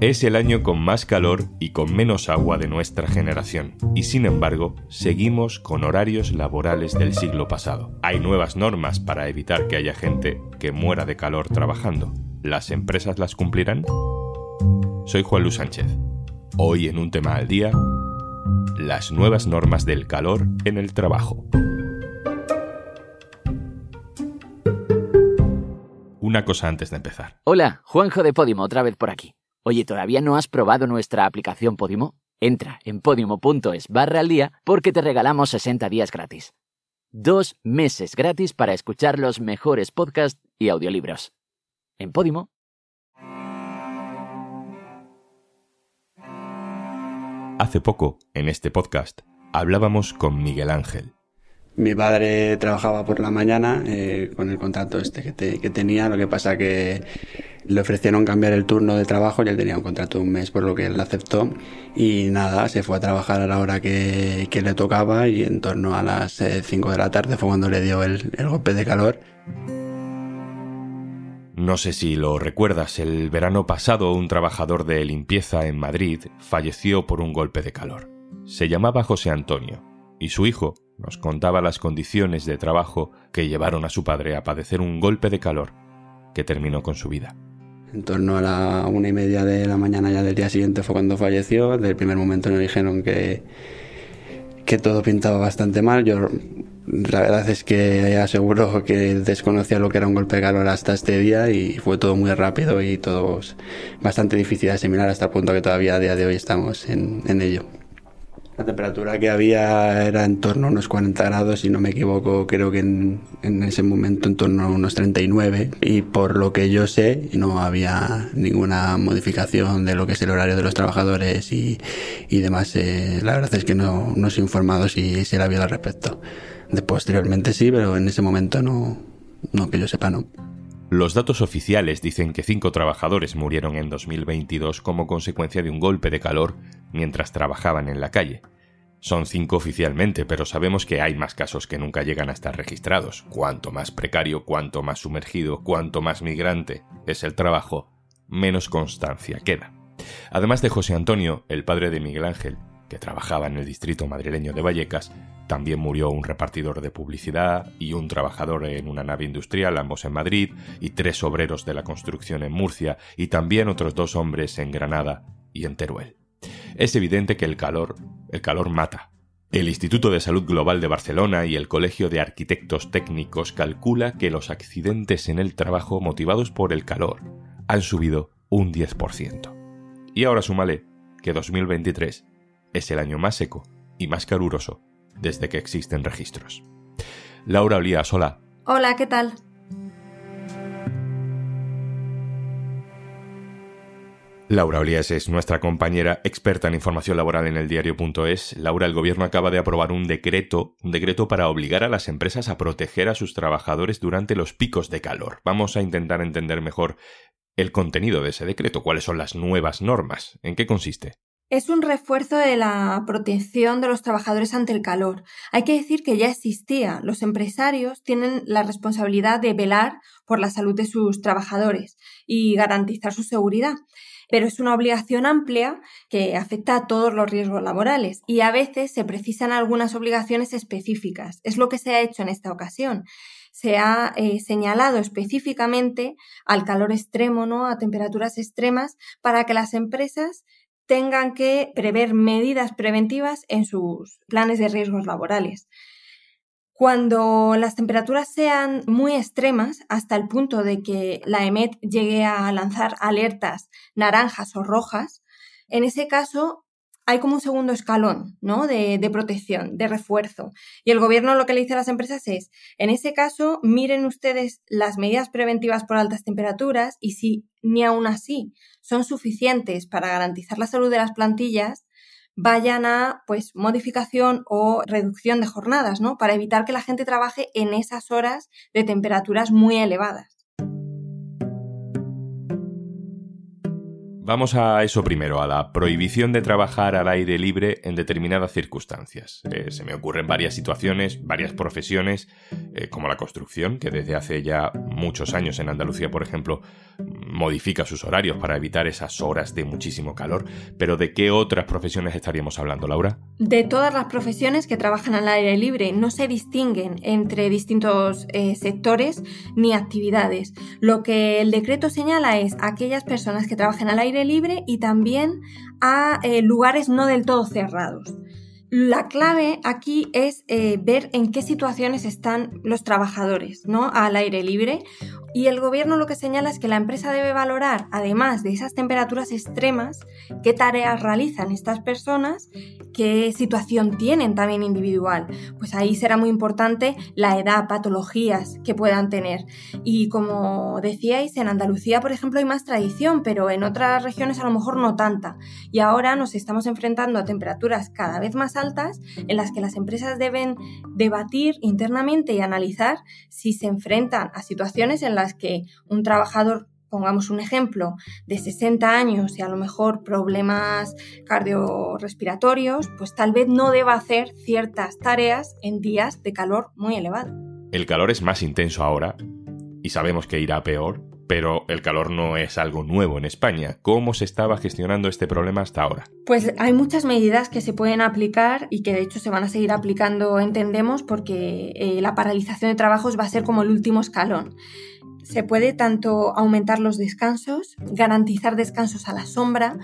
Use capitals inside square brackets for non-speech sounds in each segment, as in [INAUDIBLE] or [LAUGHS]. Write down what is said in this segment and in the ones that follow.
Es el año con más calor y con menos agua de nuestra generación, y sin embargo, seguimos con horarios laborales del siglo pasado. Hay nuevas normas para evitar que haya gente que muera de calor trabajando. ¿Las empresas las cumplirán? Soy Juan Luis Sánchez. Hoy en un tema al día, las nuevas normas del calor en el trabajo. Una cosa antes de empezar. Hola, Juanjo de Podimo, otra vez por aquí. Oye, ¿todavía no has probado nuestra aplicación Podimo? Entra en podimo.es barra al día porque te regalamos 60 días gratis. Dos meses gratis para escuchar los mejores podcasts y audiolibros. En Podimo. Hace poco, en este podcast, hablábamos con Miguel Ángel, mi padre trabajaba por la mañana eh, con el contrato este que, que, tenía, lo que pasa que le ofrecieron cambiar el turno de trabajo y él tenía un contrato de un mes, por lo que él aceptó y nada, se fue a trabajar a la hora que, le tocaba y en torno a las 5 eh, de la tarde fue cuando le dio el golpe de calor. No sé si lo recuerdas, el verano pasado un trabajador de limpieza en Madrid falleció por un golpe de calor. Se llamaba José Antonio y su hijo nos contaba las condiciones de trabajo que llevaron a su padre a padecer un golpe de calor que terminó con su vida. En torno a la una y media de la mañana ya del día siguiente fue cuando falleció. Desde el primer momento nos dijeron que, que todo pintaba bastante mal. Yo la verdad es que aseguro que desconocía lo que era un golpe de calor hasta este día y fue todo muy rápido y todo bastante difícil de asimilar hasta el punto que todavía a día de hoy estamos en, en ello. La temperatura que había era en torno a unos 40 grados, si no me equivoco, creo que en, ese momento en torno a unos 39. Y por lo que yo sé, no había ninguna modificación de lo que es el horario de los trabajadores y, demás. Eh, la verdad es que no, no he informado si, si era bien al respecto. De posteriormente sí, pero en ese momento no, no que yo sepa, no. Los datos oficiales dicen que cinco trabajadores murieron en 2022 como consecuencia de un golpe de calor mientras trabajaban en la calle. Son cinco oficialmente, pero sabemos que hay más casos que nunca llegan a estar registrados. Cuanto más precario, cuanto más sumergido, cuanto más migrante es el trabajo, menos constancia queda. Además de José Antonio, el padre de Miguel Ángel, que trabajaba en el distrito madrileño de Vallecas, también murió un repartidor de publicidad y un trabajador en una nave industrial, ambos en Madrid, y tres obreros de la construcción en Murcia, y también otros dos hombres en Granada y en Teruel. Es evidente que el calor, el calor mata. El Instituto de Salud Global de Barcelona y el Colegio de Arquitectos Técnicos calcula que los accidentes en el trabajo motivados por el calor han subido un 10%. Y ahora súmale que 2023 es el año más seco y más caluroso desde que existen registros. Laura Olías, hola. Hola, ¿qué tal? Laura Olías es nuestra compañera experta en información laboral en el diario.es. Laura, el gobierno acaba de aprobar un decreto, un decreto para obligar a las empresas a proteger a sus trabajadores durante los picos de calor. Vamos a intentar entender mejor el contenido de ese decreto, cuáles son las nuevas normas, en qué consiste. Es un refuerzo de la protección de los trabajadores ante el calor. Hay que decir que ya existía. Los empresarios tienen la responsabilidad de velar por la salud de sus trabajadores y garantizar su seguridad. Pero es una obligación amplia que afecta a todos los riesgos laborales y a veces se precisan algunas obligaciones específicas. Es lo que se ha hecho en esta ocasión se ha eh, señalado específicamente al calor extremo, ¿no? a temperaturas extremas, para que las empresas tengan que prever medidas preventivas en sus planes de riesgos laborales. Cuando las temperaturas sean muy extremas, hasta el punto de que la EMET llegue a lanzar alertas naranjas o rojas, en ese caso hay como un segundo escalón, ¿no? De, protección, de refuerzo. Y el gobierno lo que le dice a las empresas es, en ese caso, miren ustedes las medidas preventivas por altas temperaturas y si ni aún así son suficientes para garantizar la salud de las plantillas, vayan a, pues, modificación o reducción de jornadas, ¿no? Para evitar que la gente trabaje en esas horas de temperaturas muy elevadas. Vamos a eso primero, a la prohibición de trabajar al aire libre en determinadas circunstancias. Eh, se me ocurren varias situaciones, varias profesiones, eh, como la construcción, que desde hace ya muchos años en Andalucía, por ejemplo, modifica sus horarios para evitar esas horas de muchísimo calor. Pero ¿de qué otras profesiones estaríamos hablando, Laura? De todas las profesiones que trabajan al aire libre. No se distinguen entre distintos eh, sectores ni actividades. Lo que el decreto señala es aquellas personas que trabajan al aire libre y también a eh, lugares no del todo cerrados. La clave aquí es eh, ver en qué situaciones están los trabajadores, ¿no? Al aire libre y el gobierno lo que señala es que la empresa debe valorar, además de esas temperaturas extremas, qué tareas realizan estas personas, qué situación tienen también individual. Pues ahí será muy importante la edad, patologías que puedan tener. Y como decíais, en Andalucía, por ejemplo, hay más tradición, pero en otras regiones a lo mejor no tanta. Y ahora nos estamos enfrentando a temperaturas cada vez más altas en las que las empresas deben debatir internamente y analizar si se enfrentan a situaciones en las que un trabajador pongamos un ejemplo, de 60 años y a lo mejor problemas cardiorrespiratorios, pues tal vez no deba hacer ciertas tareas en días de calor muy elevado. El calor es más intenso ahora y sabemos que irá peor, pero el calor no es algo nuevo en España. ¿Cómo se estaba gestionando este problema hasta ahora? Pues hay muchas medidas que se pueden aplicar y que de hecho se van a seguir aplicando, entendemos, porque eh, la paralización de trabajos va a ser como el último escalón. Se puede tanto aumentar los descansos, garantizar descansos a la sombra,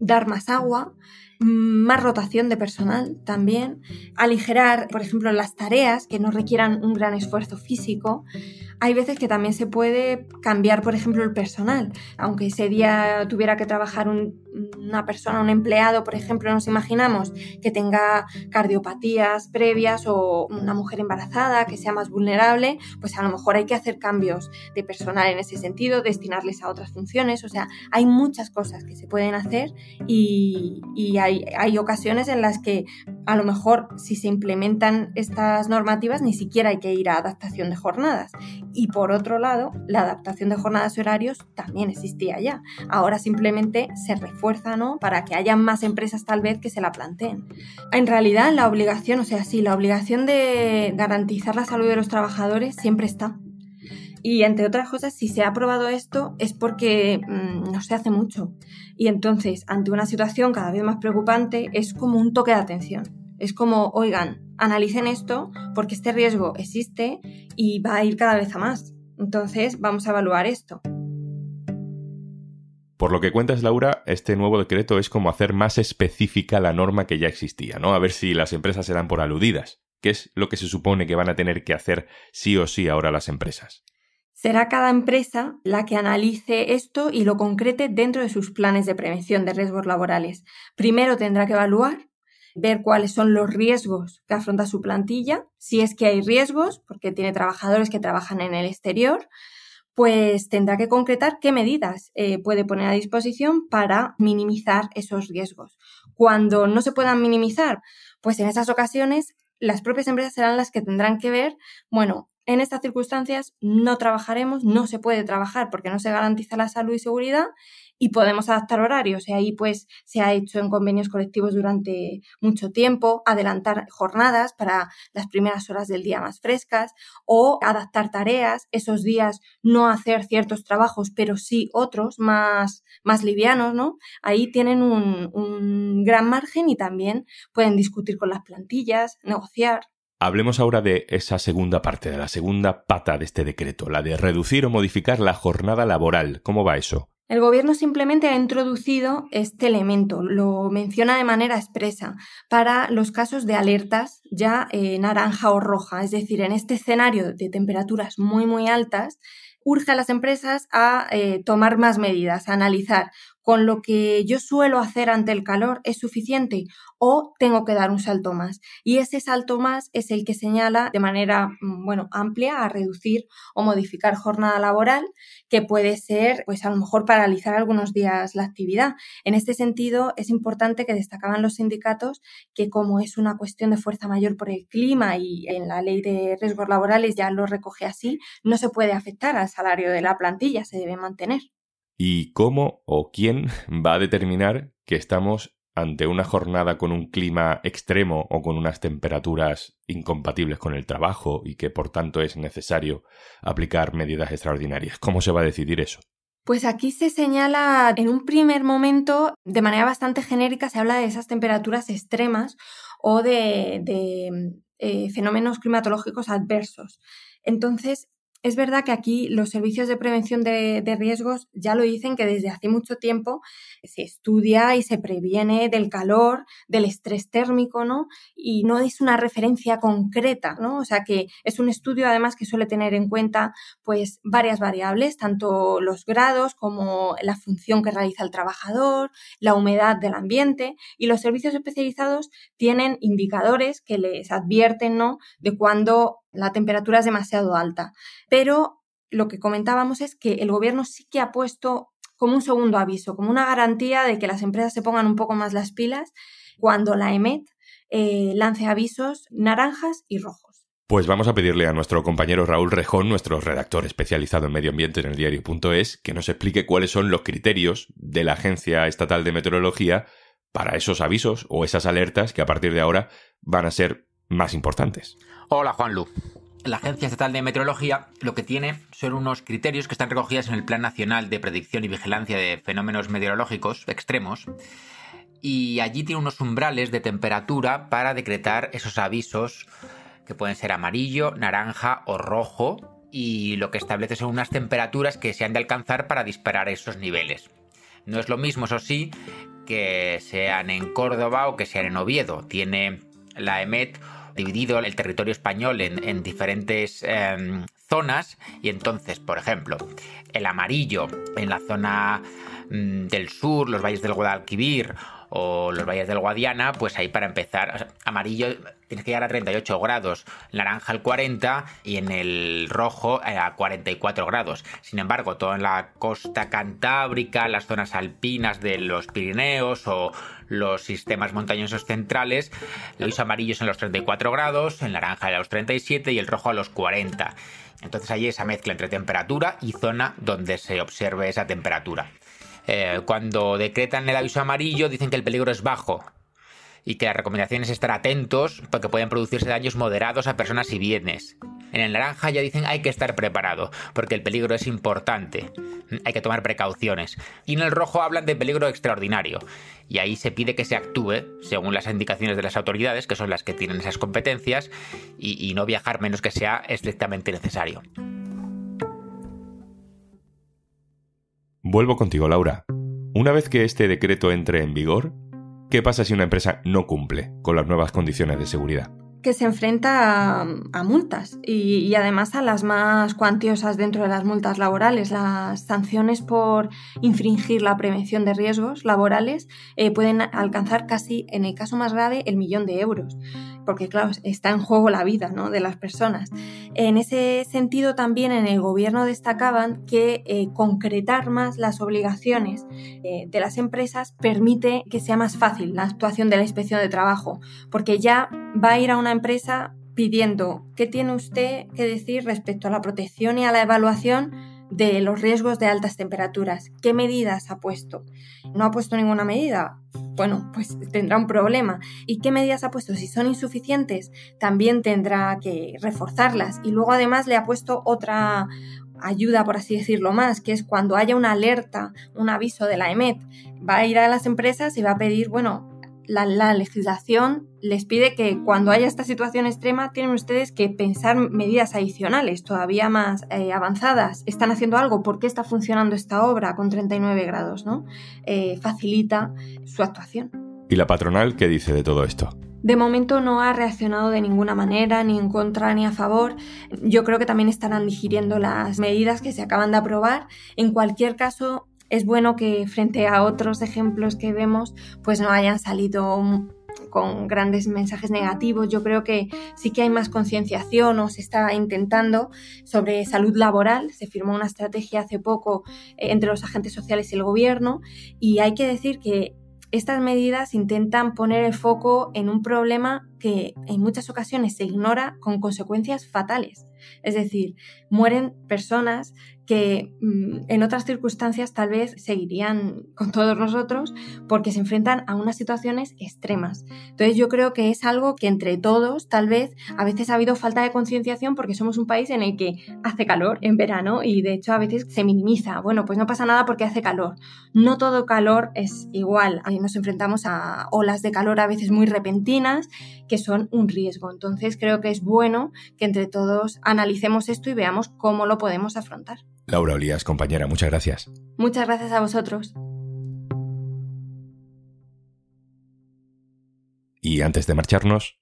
dar más agua, más rotación de personal también, aligerar, por ejemplo, las tareas que no requieran un gran esfuerzo físico. Hay veces que también se puede cambiar, por ejemplo, el personal. Aunque ese día tuviera que trabajar una persona, un empleado, por ejemplo, nos imaginamos que tenga cardiopatías previas o una mujer embarazada que sea más vulnerable, pues a lo mejor hay que hacer cambios de personal en ese sentido, destinarles a otras funciones. O sea, hay muchas cosas que se pueden hacer y, y hay, ocasiones en las que a lo mejor si se implementan estas normativas ni siquiera hay que ir a adaptación de jornadas. Y por otro lado, la adaptación de jornadas y horarios también existía ya. Ahora simplemente se refuerza, ¿no? Para que haya más empresas tal vez que se la planteen. En realidad la obligación, o sea, sí, la obligación de garantizar la salud de los trabajadores siempre está. Y entre otras cosas, si se ha aprobado esto es porque mm, no se hace mucho. Y entonces, ante una situación cada vez más preocupante, es como un toque de atención. Es como, oigan, analicen esto porque este riesgo existe y va a ir cada vez a más. Entonces, vamos a evaluar esto. Por lo que cuentas, Laura, este nuevo decreto es como hacer más específica la norma que ya existía, ¿no? A ver si las empresas se dan por aludidas. ¿Qué es lo que se supone que van a tener que hacer sí o sí ahora las empresas? Será cada empresa la que analice esto y lo concrete dentro de sus planes de prevención de riesgos laborales. Primero tendrá que evaluar, ver cuáles son los riesgos que afronta su plantilla, si es que hay riesgos, porque tiene trabajadores que trabajan en el exterior, pues tendrá que concretar qué medidas eh, puede poner a disposición para minimizar esos riesgos. Cuando no se puedan minimizar, pues en esas ocasiones las propias empresas serán las que tendrán que ver, bueno, en estas circunstancias no trabajaremos, no se puede trabajar porque no se garantiza la salud y seguridad y podemos adaptar horarios. Y ahí pues se ha hecho en convenios colectivos durante mucho tiempo, adelantar jornadas para las primeras horas del día más frescas o adaptar tareas, esos días no hacer ciertos trabajos, pero sí otros más, más livianos, ¿no? Ahí tienen un, un gran margen y también pueden discutir con las plantillas, negociar. Hablemos ahora de esa segunda parte, de la segunda pata de este decreto, la de reducir o modificar la jornada laboral. ¿Cómo va eso? El gobierno simplemente ha introducido este elemento, lo menciona de manera expresa para los casos de alertas ya eh, naranja o roja, es decir, en este escenario de temperaturas muy muy altas, urge a las empresas a eh, tomar más medidas, a analizar con lo que yo suelo hacer ante el calor es suficiente o tengo que dar un salto más. Y ese salto más es el que señala de manera, mm, bueno, amplia a reducir o modificar jornada laboral, que puede ser, pues a lo mejor paralizar algunos días la actividad. En este sentido, es importante que destacaban los sindicatos que como es una cuestión de fuerza mayor por el clima y en la ley de riesgos laborales ya lo recoge así, no se puede afectar al salario de la plantilla, se debe mantener y cómo o quién [LAUGHS] va a determinar que estamos ante una jornada con un clima extremo o con unas temperaturas incompatibles con el trabajo y que por tanto es necesario aplicar medidas extraordinarias? ¿Cómo se va a decidir eso? Pues aquí se señala en un primer momento, de manera bastante genérica, se habla de esas temperaturas extremas o de, eh, fenómenos climatológicos adversos. Entonces, es verdad que aquí los servicios de prevención de, riesgos ya lo dicen que desde hace mucho tiempo se estudia y se previene del calor, del estrés térmico, ¿no? Y no es una referencia concreta, ¿no? O sea que es un estudio además que suele tener en cuenta pues varias variables, tanto los grados como la función que realiza el trabajador, la humedad del ambiente y los servicios especializados tienen indicadores que les advierten, ¿no? De cuando la temperatura es demasiado alta. Pero lo que comentábamos es que el gobierno sí que ha puesto como un segundo aviso, como una garantía de que las empresas se pongan un poco más las pilas cuando la EMET eh, lance avisos naranjas y rojos. Pues vamos a pedirle a nuestro compañero Raúl Rejón, nuestro redactor especializado en medio ambiente en el diario.es, que nos explique cuáles son los criterios de la Agencia Estatal de Meteorología para esos avisos o esas alertas que a partir de ahora van a ser más importantes. Hola Juan Lu. La Agencia Estatal de Meteorología lo que tiene son unos criterios que están recogidos en el Plan Nacional de Predicción y Vigilancia de Fenómenos Meteorológicos Extremos y allí tiene unos umbrales de temperatura para decretar esos avisos que pueden ser amarillo, naranja o rojo y lo que establece son unas temperaturas que se han de alcanzar para disparar esos niveles. No es lo mismo, eso sí, que sean en Córdoba o que sean en Oviedo. Tiene la EMET dividido el territorio español en, diferentes em, zonas. Y entonces, por ejemplo, el amarillo en la zona mm, del sur, los valles del Guadalquivir o los valles del Guadiana, pues ahí para empezar, amarillo tienes que llegar a 38 grados, naranja al 40 y en el rojo eh, a 44 grados. Sin embargo, todo en la costa cantábrica, las zonas alpinas de los Pirineos o los sistemas montañosos centrales, los amarillos en los 34 grados, el naranja a los 37 y el rojo a los 40. Entonces hay esa mezcla entre temperatura y zona donde se observe esa temperatura. Eh, cuando decretan el aviso amarillo dicen que el peligro es bajo y que la recomendación es estar atentos porque pueden producirse daños moderados a personas y bienes. En el naranja ya dicen hay que estar preparado porque el peligro es importante, hay que tomar precauciones. Y en el rojo hablan de peligro extraordinario y ahí se pide que se actúe según las indicaciones de las autoridades, que son las que tienen esas competencias, y no viajar menos que sea estrictamente necesario. Vuelvo contigo, Laura. Una vez que este decreto entre en vigor, ¿qué pasa si una empresa no cumple con las nuevas condiciones de seguridad? Se enfrenta a, multas y, además a las más cuantiosas dentro de las multas laborales. Las sanciones por infringir la prevención de riesgos laborales eh, pueden alcanzar casi, en el caso más grave, el millón de euros porque claro, está en juego la vida ¿no? de las personas. En ese sentido también en el gobierno destacaban que eh, concretar más las obligaciones eh, de las empresas permite que sea más fácil la actuación de la inspección de trabajo, porque ya va a ir a una empresa pidiendo qué tiene usted que decir respecto a la protección y a la evaluación de los riesgos de altas temperaturas. ¿Qué medidas ha puesto? ¿No ha puesto ninguna medida? Bueno, pues tendrá un problema. ¿Y qué medidas ha puesto? Si son insuficientes, también tendrá que reforzarlas. Y luego además le ha puesto otra ayuda, por así decirlo más, que es cuando haya una alerta, un aviso de la EMET, va a ir a las empresas y va a pedir, bueno, la, legislación les pide que cuando haya esta situación extrema tienen ustedes que pensar medidas adicionales, todavía más eh, avanzadas. ¿Están haciendo algo? ¿Por qué está funcionando esta obra con 39 grados? ¿no? Eh, facilita su actuación. ¿Y la patronal qué dice de todo esto? De momento no ha reaccionado de ninguna manera, ni en contra ni a favor. Yo creo que también estarán digiriendo las medidas que se acaban de aprobar. En cualquier caso, es bueno que frente a otros ejemplos que vemos, pues no hayan salido con grandes mensajes negativos. Yo creo que sí que hay más concienciación o se está intentando sobre salud laboral. Se firmó una estrategia hace poco eh, entre los agentes sociales y el gobierno y hay que decir que estas medidas intentan poner el foco en un problema que en muchas ocasiones se ignora con consecuencias fatales. Es decir, mueren personas que mm, en otras circunstancias tal vez seguirían con todos nosotros porque se enfrentan a unas situaciones extremas. Entonces yo creo que es algo que entre todos tal vez a veces ha habido falta de concienciación porque somos un país en el que hace calor en verano y de hecho a veces se minimiza. Bueno, pues no pasa nada porque hace calor. No todo calor es igual. Nos enfrentamos a olas de calor a veces muy repentinas que son un riesgo. Entonces creo que es bueno que entre todos analicemos esto y veamos cómo lo podemos afrontar. Laura Olías, compañera, muchas gracias. Muchas gracias a vosotros. Y antes de marcharnos...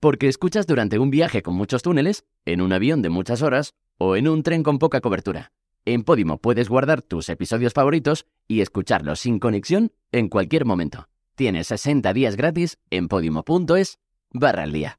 Porque escuchas durante un viaje con muchos túneles, en un avión de muchas horas o en un tren con poca cobertura. En Podimo puedes guardar tus episodios favoritos y escucharlos sin conexión en cualquier momento. Tienes 60 días gratis en podimo.es barra al día.